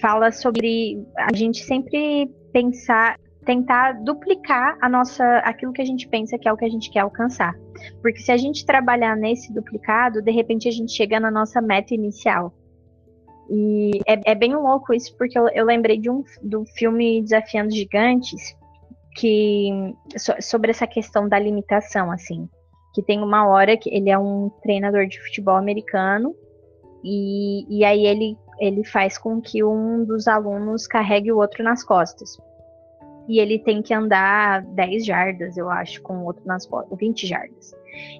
fala sobre a gente sempre pensar, tentar duplicar a nossa, aquilo que a gente pensa que é o que a gente quer alcançar. Porque se a gente trabalhar nesse duplicado, de repente a gente chega na nossa meta inicial. E é, é bem louco isso, porque eu, eu lembrei de um, do filme Desafiando Gigantes, que sobre essa questão da limitação, assim, que tem uma hora que ele é um treinador de futebol americano e, e aí ele, ele faz com que um dos alunos carregue o outro nas costas. E ele tem que andar 10 jardas, eu acho, com o outro nas costas, 20 jardas.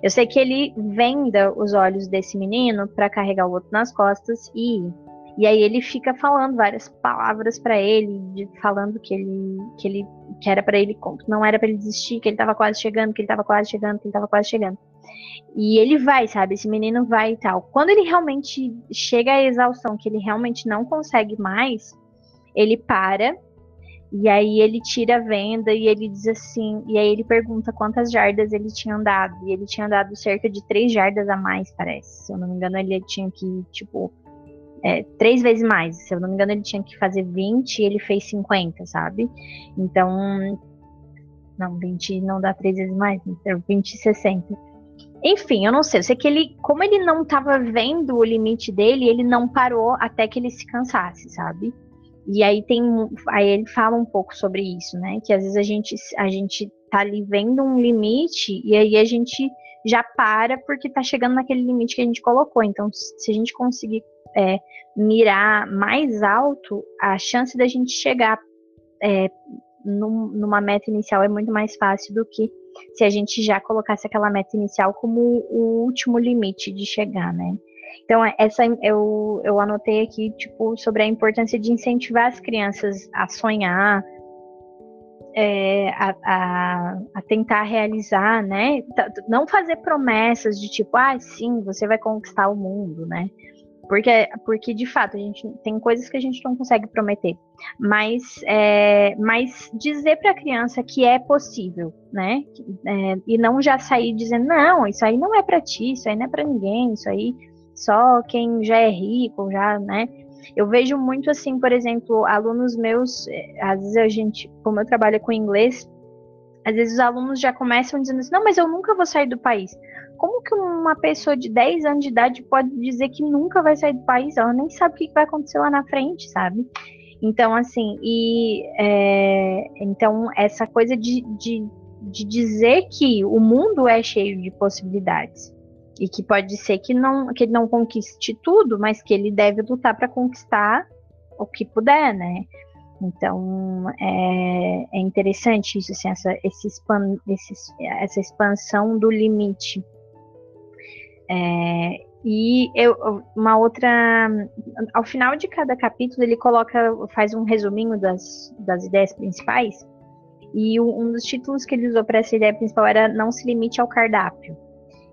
Eu sei que ele venda os olhos desse menino para carregar o outro nas costas e e aí ele fica falando várias palavras para ele, de, falando que ele que ele que era para ele não era para ele desistir, que ele estava quase chegando, que ele estava quase chegando, que ele estava quase chegando. E ele vai, sabe? Esse menino vai e tal. Quando ele realmente chega à exaustão, que ele realmente não consegue mais, ele para e aí ele tira a venda e ele diz assim, e aí ele pergunta quantas jardas ele tinha andado. E ele tinha andado cerca de três jardas a mais, parece. Se eu não me engano, ele tinha que, tipo, é, três vezes mais. Se eu não me engano, ele tinha que fazer 20 e ele fez 50, sabe? Então, não, 20 não dá três vezes mais, 20 e 60. Enfim, eu não sei. Eu sei que ele, como ele não estava vendo o limite dele, ele não parou até que ele se cansasse, sabe? E aí tem, aí ele fala um pouco sobre isso, né? Que às vezes a gente, a gente tá ali vendo um limite e aí a gente já para porque tá chegando naquele limite que a gente colocou. Então, se a gente conseguir é, mirar mais alto, a chance da gente chegar é, num, numa meta inicial é muito mais fácil do que se a gente já colocasse aquela meta inicial como o último limite de chegar, né? Então, é, essa eu, eu anotei aqui, tipo, sobre a importância de incentivar as crianças a sonhar, é, a, a, a, tentar realizar, né? Não fazer promessas de tipo, ah, sim, você vai conquistar o mundo, né? Porque, porque de fato, a gente tem coisas que a gente não consegue prometer. Mas, é, mas dizer para a criança que é possível, né? É, e não já sair dizendo, não, isso aí não é para ti, isso aí não é para ninguém, isso aí só quem já é rico, já, né? Eu vejo muito assim, por exemplo, alunos meus, é, às vezes a gente, como eu trabalho com inglês, às vezes os alunos já começam dizendo assim, não, mas eu nunca vou sair do país como que uma pessoa de 10 anos de idade pode dizer que nunca vai sair do país? Ela nem sabe o que vai acontecer lá na frente, sabe? Então, assim, e é, então essa coisa de, de, de dizer que o mundo é cheio de possibilidades e que pode ser que não que ele não conquiste tudo, mas que ele deve lutar para conquistar o que puder, né? Então é, é interessante isso, assim, essa, esse essa expansão do limite é, e eu, uma outra. Ao final de cada capítulo, ele coloca, faz um resuminho das, das ideias principais. E um dos títulos que ele usou para essa ideia principal era Não se limite ao cardápio.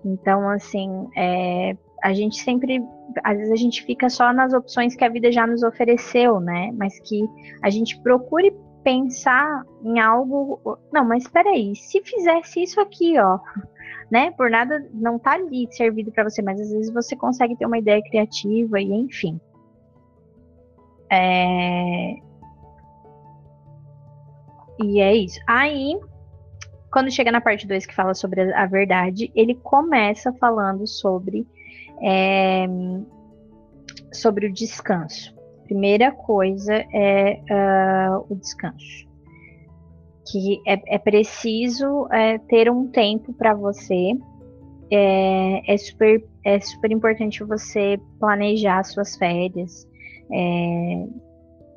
Então, assim, é, a gente sempre, às vezes a gente fica só nas opções que a vida já nos ofereceu, né? Mas que a gente procure pensar em algo. Não, mas espera aí, se fizesse isso aqui, ó, né? Por nada não tá ali servido para você, mas às vezes você consegue ter uma ideia criativa e enfim. É... E é isso. Aí, quando chega na parte 2 que fala sobre a, verdade, ele começa falando sobre, é, sobre o descanso. Primeira coisa é uh, o descanso. Que é, é preciso é, ter um tempo para você. É, é, super, é super importante você planejar suas férias. É,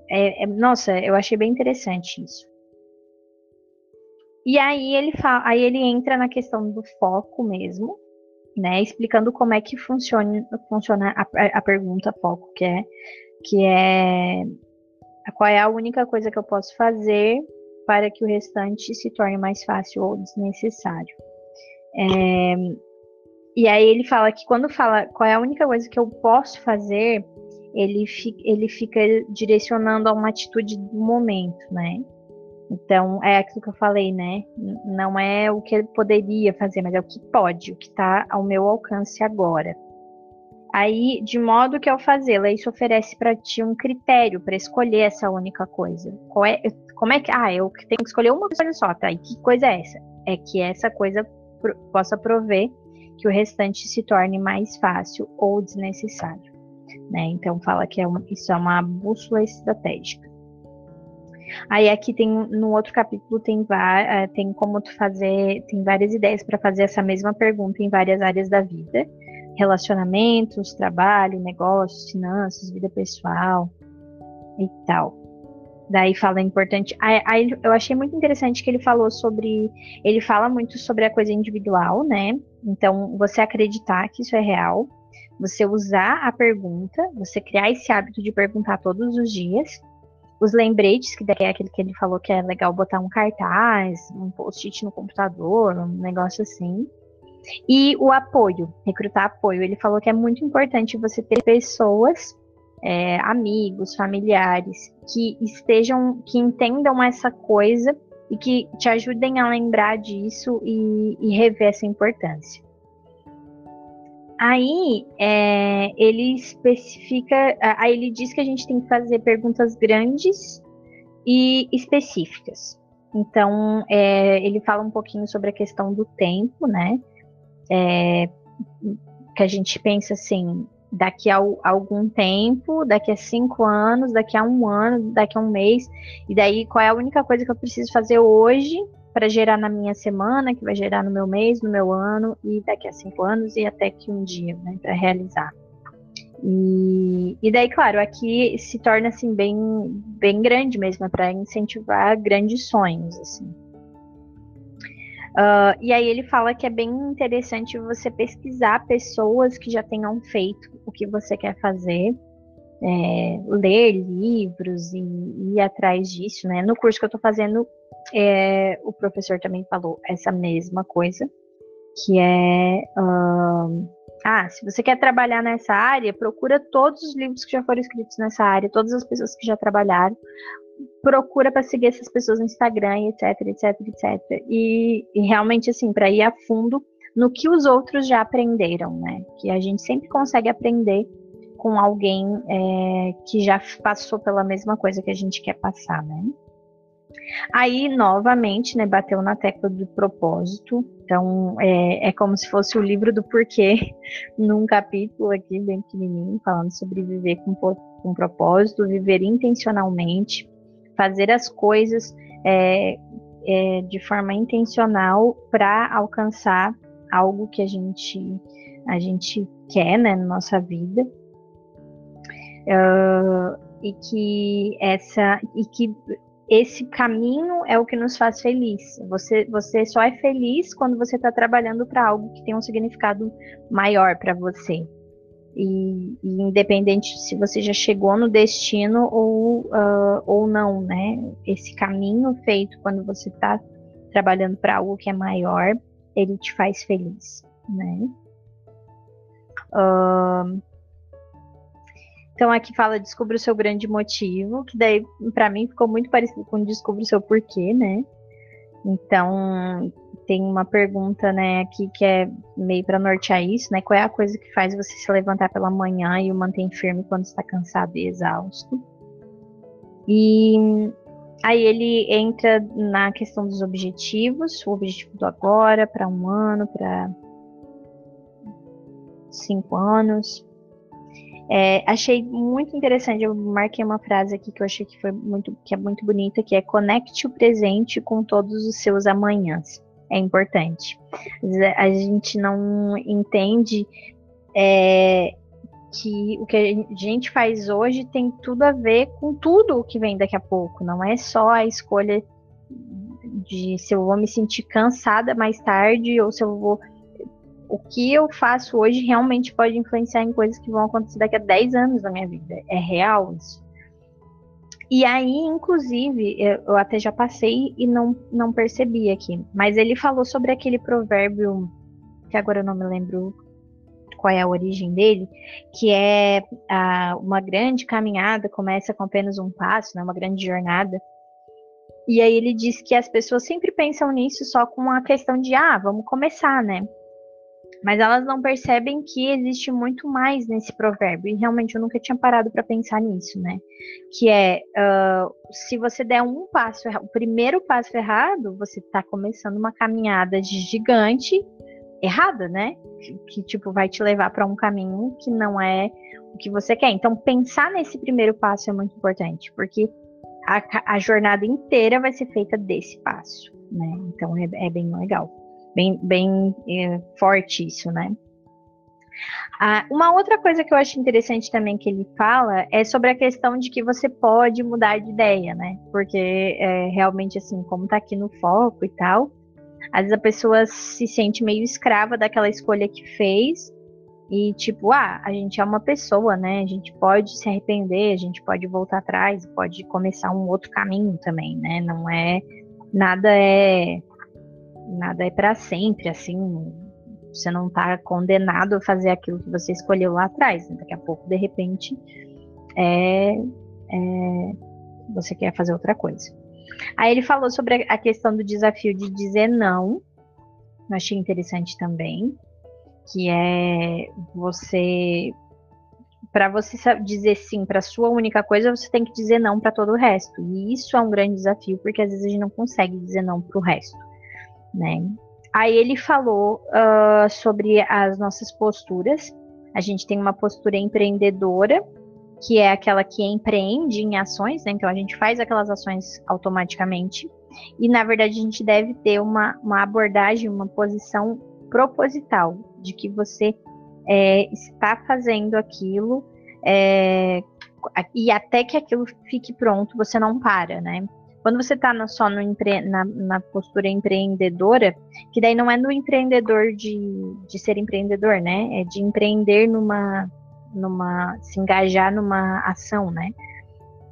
é, é, nossa, eu achei bem interessante isso. E aí ele fala, aí ele entra na questão do foco mesmo, né? Explicando como é que funciona, funciona a, a pergunta foco, que é que é qual é a única coisa que eu posso fazer para que o restante se torne mais fácil ou desnecessário. É, e aí ele fala que quando fala qual é a única coisa que eu posso fazer, ele, fi, ele fica direcionando a uma atitude do momento, né? Então, é aquilo que eu falei, né? Não é o que ele poderia fazer, mas é o que pode, o que está ao meu alcance agora. Aí, de modo que ao fazê-la, isso oferece para ti um critério para escolher essa única coisa. Qual é, como é que. Ah, eu tenho que escolher uma coisa só, tá? E que coisa é essa? É que essa coisa possa prover que o restante se torne mais fácil ou desnecessário. Né? Então, fala que é uma, isso é uma bússola estratégica. Aí aqui tem no outro capítulo tem, eh, tem como tu fazer, tem várias ideias para fazer essa mesma pergunta em várias áreas da vida, relacionamentos, trabalho, negócios, finanças, vida pessoal e tal. Daí fala importante. Aí, eu achei muito interessante que ele falou sobre, ele fala muito sobre a coisa individual, né? Então você acreditar que isso é real, você usar a pergunta, você criar esse hábito de perguntar todos os dias os lembretes, que é aquele que ele falou que é legal botar um cartaz, um post-it no computador, um negócio assim. E o apoio, recrutar apoio. Ele falou que é muito importante você ter pessoas, é, amigos, familiares, que estejam, que entendam essa coisa e que te ajudem a lembrar disso e, e rever essa importância. Aí é, ele especifica, aí ele diz que a gente tem que fazer perguntas grandes e específicas. Então é, ele fala um pouquinho sobre a questão do tempo, né? É, que a gente pensa assim, daqui a, algum tempo, daqui a cinco anos, daqui a um ano, daqui a um mês, e daí qual é a única coisa que eu preciso fazer hoje para gerar na minha semana, que vai gerar no meu mês, no meu ano e daqui a cinco anos e até que um dia, né, para realizar. E, e daí, claro, aqui se torna assim bem, bem grande mesmo, é para incentivar grandes sonhos, assim. Uh, e aí ele fala que é bem interessante você pesquisar pessoas que já tenham feito o que você quer fazer, é, ler livros e, ir atrás disso, né? No curso que eu estou fazendo, é, o professor também falou essa mesma coisa, que é uh, ah, se você quer trabalhar nessa área, procura todos os livros que já foram escritos nessa área, todas as pessoas que já trabalharam, procura para seguir essas pessoas no Instagram, etc, etc, etc. E, e realmente assim, para ir a fundo no que os outros já aprenderam, né? Que a gente sempre consegue aprender com alguém é, que já passou pela mesma coisa que a gente quer passar, né? Aí, novamente, né, bateu na tecla do propósito. Então, é, é como se fosse o livro do porquê, <laughs> num capítulo aqui, bem pequenininho, falando sobre viver com, com propósito, viver intencionalmente, fazer as coisas é, é, de forma intencional para alcançar algo que a gente, a gente quer né, na nossa vida. Uh, e que essa e que esse caminho é o que nos faz feliz. Você, você só é feliz quando você está trabalhando para algo que tem um significado maior para você. E, e, independente se você já chegou no destino ou, uh, ou não, né? Esse caminho feito quando você está trabalhando para algo que é maior, ele te faz feliz, né? Uh, então aqui fala descubra o seu grande motivo, que daí para mim ficou muito parecido com descubra o seu porquê, né? Então tem uma pergunta, né, aqui que é meio para nortear isso, né? Qual é a coisa que faz você se levantar pela manhã e o mantém firme quando está cansado e exausto? E aí ele entra na questão dos objetivos, o objetivo do agora, para um ano, para cinco anos. É, achei muito interessante, eu marquei uma frase aqui que eu achei que foi muito, que é muito bonita, que é conecte o presente com todos os seus amanhãs. É importante. A gente não entende é, que o que a gente faz hoje tem tudo a ver com tudo o que vem daqui a pouco. Não é só a escolha de se eu vou me sentir cansada mais tarde ou se eu vou o que eu faço hoje realmente pode influenciar em coisas que vão acontecer daqui a 10 anos na minha vida. É real isso. E aí, inclusive, eu até já passei e não, não percebi aqui, mas ele falou sobre aquele provérbio, que agora eu não me lembro qual é a origem dele, que é uma grande caminhada começa com apenas um passo, né, uma grande jornada. E aí ele diz que as pessoas sempre pensam nisso só com a questão de, ah, vamos começar, né? mas elas não percebem que existe muito mais nesse provérbio. E realmente eu nunca tinha parado para pensar nisso, né? Que é uh, se você der um passo, o primeiro passo errado, você está começando uma caminhada gigante errada, né? Que, tipo vai te levar para um caminho que não é o que você quer. Então pensar nesse primeiro passo é muito importante, porque a, a jornada inteira vai ser feita desse passo, né? Então é, é bem legal bem, bem é, forte isso, né? Ah, uma outra coisa que eu acho interessante também que ele fala é sobre a questão de que você pode mudar de ideia, né? Porque é, realmente, assim, como tá aqui no foco e tal, às vezes a pessoa se sente meio escrava daquela escolha que fez e, tipo, ah, a gente é uma pessoa, né? A gente pode se arrepender, a gente pode voltar atrás, pode começar um outro caminho também, né? Não é. Nada é nada é para sempre, assim, você não está condenado a fazer aquilo que você escolheu lá atrás. Né? Daqui a pouco, de repente, é, é, você quer fazer outra coisa. Aí ele falou sobre a questão do desafio de dizer não. Eu achei interessante também, que é você para você dizer sim para sua única coisa, você tem que dizer não para todo o resto. E isso é um grande desafio, porque às vezes a gente não consegue dizer não para o resto né? Aí ele falou uh, sobre as nossas posturas. A gente tem uma postura empreendedora, que é aquela que empreende em ações, né? Então a gente faz aquelas ações automaticamente. E na verdade a gente deve ter uma, uma abordagem, uma posição proposital, de que você é, está fazendo aquilo é, e até que aquilo fique pronto, você não para, né? Quando você está só no empre, na, na, postura empreendedora, que daí não é no empreendedor de, de ser empreendedor, né? É de empreender numa, numa, se engajar numa ação, né?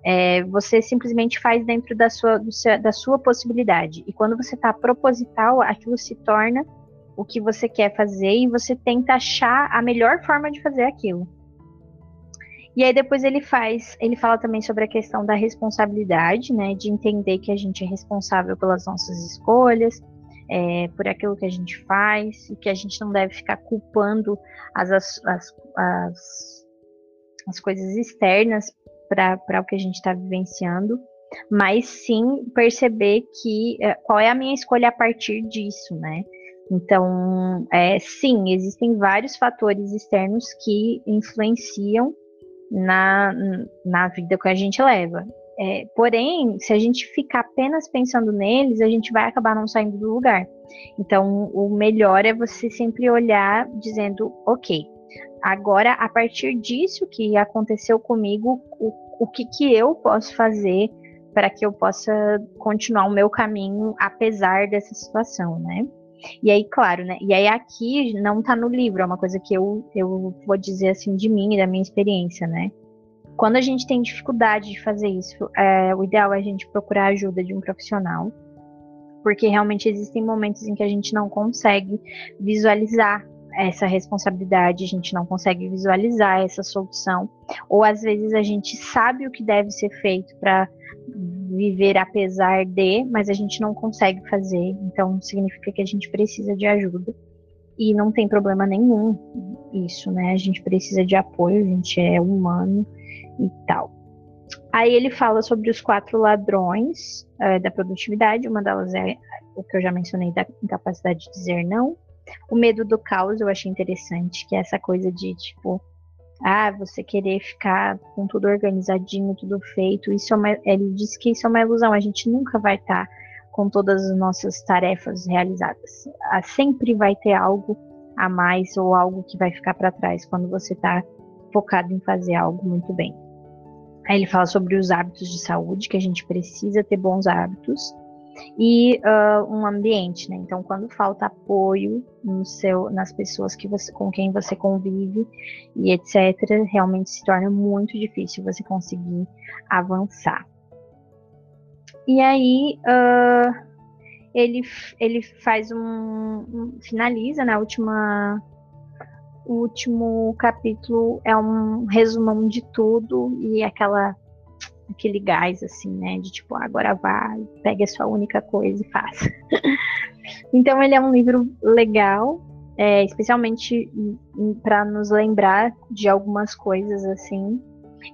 É, você simplesmente faz dentro da sua, seu, da sua possibilidade. E quando você está proposital, aquilo se torna o que você quer fazer e você tenta achar a melhor forma de fazer aquilo. E aí depois ele faz, ele fala também sobre a questão da responsabilidade, né, de entender que a gente é responsável pelas nossas escolhas, é, por aquilo que a gente faz, e que a gente não deve ficar culpando as, as, as, as, as coisas externas para o que a gente está vivenciando, mas sim perceber que é, qual é a minha escolha a partir disso, né? Então, é, sim, existem vários fatores externos que influenciam na, na vida que a gente leva. É, porém, se a gente ficar apenas pensando neles, a gente vai acabar não saindo do lugar. Então, o melhor é você sempre olhar dizendo, ok, agora a partir disso que aconteceu comigo, o, o que, que eu posso fazer para que eu possa continuar o meu caminho apesar dessa situação, né? E aí, claro, né? E aí aqui não tá no livro, é uma coisa que eu, eu vou dizer assim de mim e da minha experiência, né? Quando a gente tem dificuldade de fazer isso, é, o ideal é a gente procurar a ajuda de um profissional, porque realmente existem momentos em que a gente não consegue visualizar essa responsabilidade, a gente não consegue visualizar essa solução, ou às vezes a gente sabe o que deve ser feito para viver apesar de, mas a gente não consegue fazer, então significa que a gente precisa de ajuda. E não tem problema nenhum isso, né? A gente precisa de apoio, a gente é humano e tal. Aí ele fala sobre os quatro ladrões uh, da produtividade, uma delas é o que eu já mencionei da incapacidade de dizer não. O medo do caos eu achei interessante, que é essa coisa de tipo, ah, você querer ficar com tudo organizadinho, tudo feito. Isso é uma, ele diz que isso é uma ilusão, a gente nunca vai estar tá com todas as nossas tarefas realizadas. Ah, sempre vai ter algo a mais ou algo que vai ficar para trás quando você está focado em fazer algo muito bem. Aí ele fala sobre os hábitos de saúde, que a gente precisa ter bons hábitos e uh, um ambiente, né? Então, quando falta apoio no seu, nas pessoas que você, com quem você convive e etc., realmente se torna muito difícil você conseguir avançar. E aí uh, ele, ele faz um, um finaliza na né, última o último capítulo é um resumão de tudo e aquela aquele gás, assim, né? De tipo, agora vai, pegue a sua única coisa e faça. <laughs> então, ele é um livro legal, é, especialmente para nos lembrar de algumas coisas, assim.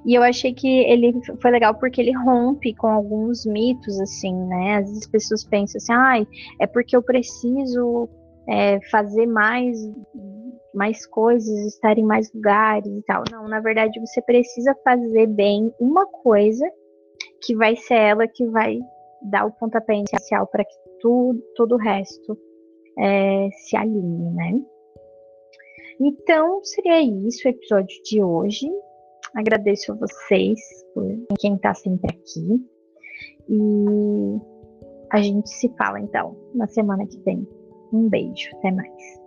E eu achei que ele foi legal porque ele rompe com alguns mitos, assim, né? Às vezes as pessoas pensam assim, ai, é porque eu preciso é, fazer mais mais coisas, estar em mais lugares e tal. Não, na verdade você precisa fazer bem uma coisa que vai ser ela que vai dar o pontapé inicial para que tudo, todo o resto é, se alinhe, né? Então, seria isso o episódio de hoje. Agradeço a vocês por quem está sempre aqui. E a gente se fala então na semana que vem. Um beijo, até mais.